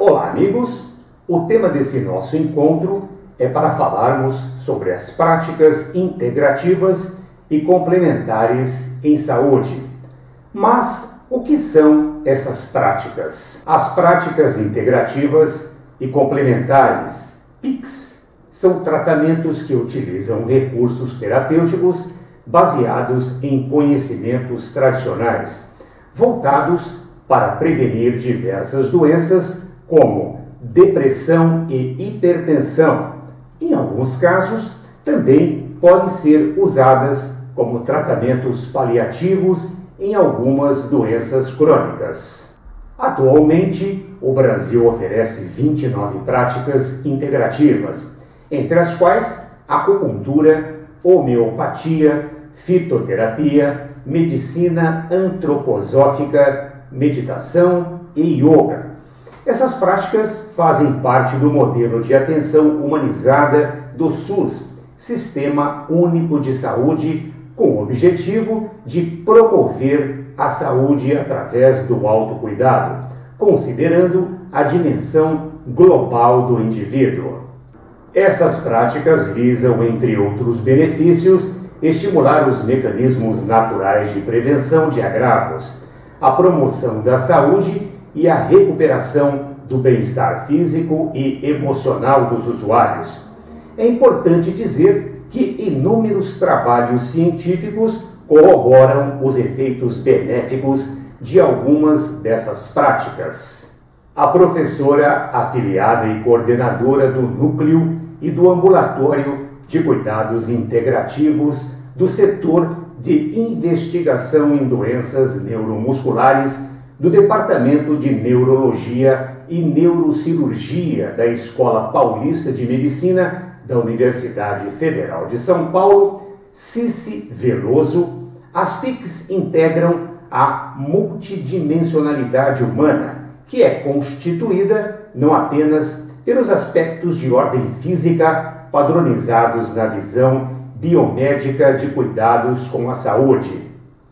Olá, amigos! O tema desse nosso encontro é para falarmos sobre as práticas integrativas e complementares em saúde. Mas o que são essas práticas? As práticas integrativas e complementares, PICs, são tratamentos que utilizam recursos terapêuticos baseados em conhecimentos tradicionais, voltados para prevenir diversas doenças como depressão e hipertensão. Em alguns casos, também podem ser usadas como tratamentos paliativos em algumas doenças crônicas. Atualmente, o Brasil oferece 29 práticas integrativas, entre as quais acupuntura, homeopatia, fitoterapia, medicina antroposófica, meditação e yoga. Essas práticas fazem parte do modelo de atenção humanizada do SUS, Sistema Único de Saúde, com o objetivo de promover a saúde através do autocuidado, considerando a dimensão global do indivíduo. Essas práticas visam, entre outros benefícios, estimular os mecanismos naturais de prevenção de agravos, a promoção da saúde e a recuperação do bem-estar físico e emocional dos usuários. É importante dizer que inúmeros trabalhos científicos corroboram os efeitos benéficos de algumas dessas práticas. A professora afiliada e coordenadora do Núcleo e do Ambulatório de Cuidados Integrativos do setor de investigação em doenças neuromusculares do Departamento de Neurologia e Neurocirurgia da Escola Paulista de Medicina da Universidade Federal de São Paulo, Cici Veloso, as PICs integram a multidimensionalidade humana, que é constituída não apenas pelos aspectos de ordem física padronizados na visão biomédica de cuidados com a saúde.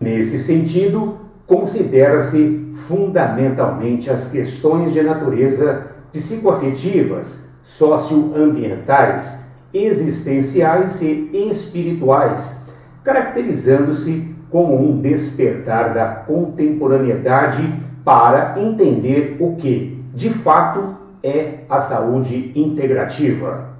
Nesse sentido, considera-se fundamentalmente as questões de natureza psicoafetivas, socioambientais, existenciais e espirituais, caracterizando-se como um despertar da contemporaneidade para entender o que, de fato, é a saúde integrativa.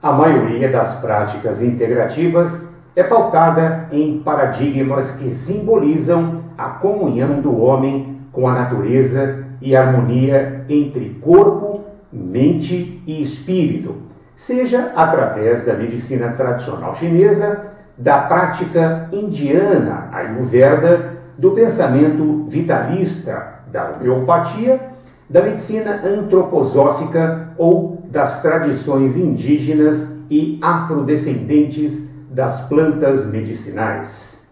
A maioria das práticas integrativas é pautada em paradigmas que simbolizam a comunhão do homem com a natureza e harmonia entre corpo, mente e espírito, seja através da medicina tradicional chinesa, da prática indiana ayurveda, do pensamento vitalista, da homeopatia, da medicina antroposófica ou das tradições indígenas e afrodescendentes das plantas medicinais.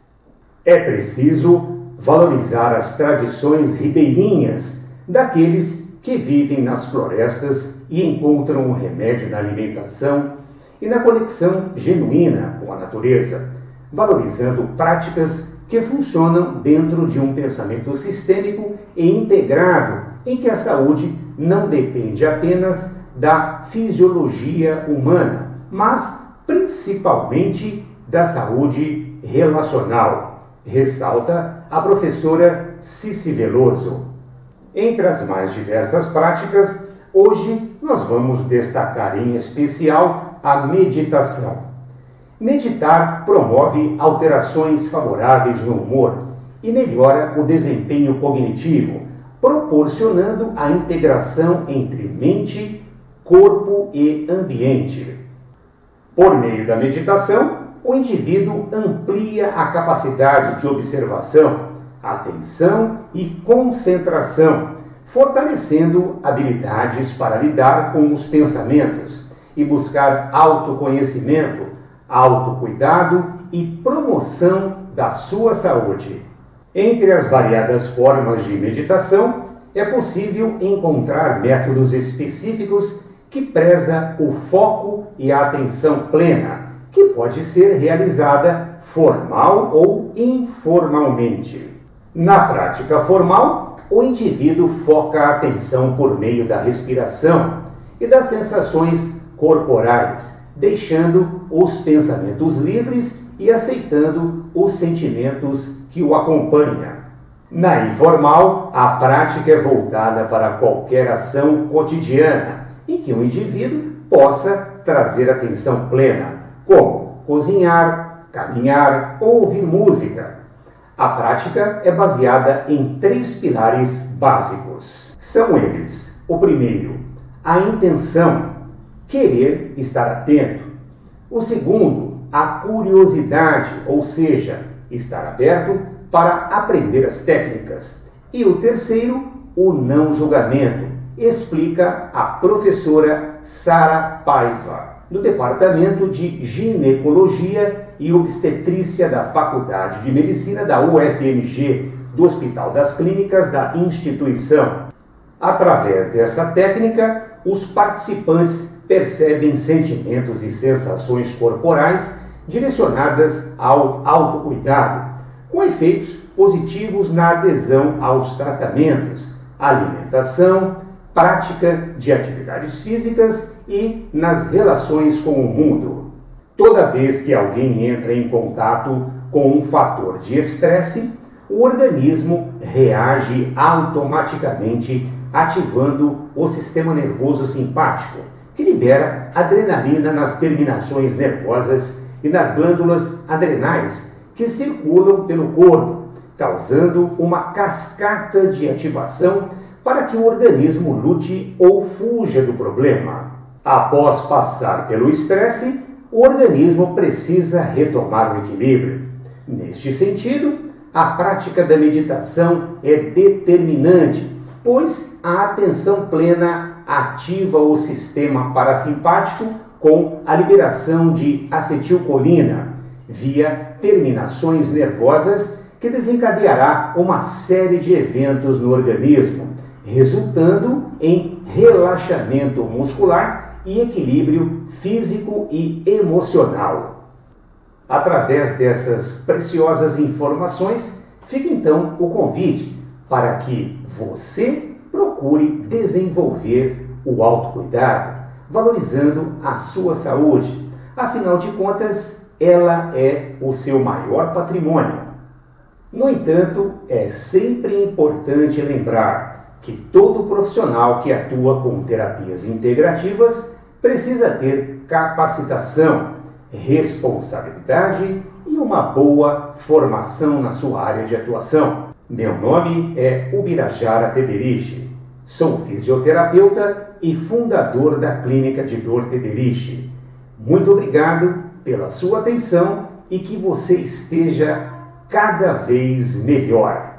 É preciso valorizar as tradições ribeirinhas daqueles que vivem nas florestas e encontram o remédio na alimentação e na conexão genuína com a natureza, valorizando práticas que funcionam dentro de um pensamento sistêmico e integrado em que a saúde não depende apenas da fisiologia humana, mas principalmente da saúde relacional, ressalta a professora Cici Veloso. Entre as mais diversas práticas, hoje nós vamos destacar em especial a meditação. Meditar promove alterações favoráveis no humor e melhora o desempenho cognitivo, proporcionando a integração entre mente corpo e ambiente. Por meio da meditação, o indivíduo amplia a capacidade de observação, atenção e concentração, fortalecendo habilidades para lidar com os pensamentos e buscar autoconhecimento, autocuidado e promoção da sua saúde. Entre as variadas formas de meditação, é possível encontrar métodos específicos que preza o foco e a atenção plena, que pode ser realizada formal ou informalmente. Na prática formal, o indivíduo foca a atenção por meio da respiração e das sensações corporais, deixando os pensamentos livres e aceitando os sentimentos que o acompanham. Na informal, a prática é voltada para qualquer ação cotidiana em que o indivíduo possa trazer atenção plena, como cozinhar, caminhar ou ouvir música. A prática é baseada em três pilares básicos. São eles: o primeiro, a intenção, querer estar atento. O segundo, a curiosidade, ou seja, estar aberto para aprender as técnicas. E o terceiro, o não julgamento, explica a professora Sara Paiva, do Departamento de Ginecologia e Obstetrícia da Faculdade de Medicina da UFMG, do Hospital das Clínicas da instituição. Através dessa técnica, os participantes percebem sentimentos e sensações corporais direcionadas ao autocuidado com efeitos positivos na adesão aos tratamentos, alimentação, prática de atividades físicas e nas relações com o mundo. Toda vez que alguém entra em contato com um fator de estresse, o organismo reage automaticamente ativando o sistema nervoso simpático, que libera adrenalina nas terminações nervosas e nas glândulas adrenais, que circulam pelo corpo, causando uma cascata de ativação para que o organismo lute ou fuja do problema. Após passar pelo estresse, o organismo precisa retomar o equilíbrio. Neste sentido, a prática da meditação é determinante, pois a atenção plena ativa o sistema parasimpático com a liberação de acetilcolina, via terminações nervosas que desencadeará uma série de eventos no organismo, resultando em relaxamento muscular e equilíbrio físico e emocional. Através dessas preciosas informações, fica então o convite para que você procure desenvolver o autocuidado, valorizando a sua saúde. Afinal de contas, ela é o seu maior patrimônio. No entanto, é sempre importante lembrar que todo profissional que atua com terapias integrativas precisa ter capacitação, responsabilidade e uma boa formação na sua área de atuação. Meu nome é Ubirajara Tederiche. Sou fisioterapeuta e fundador da Clínica de Dor Tederiche. Muito obrigado pela sua atenção e que você esteja cada vez melhor.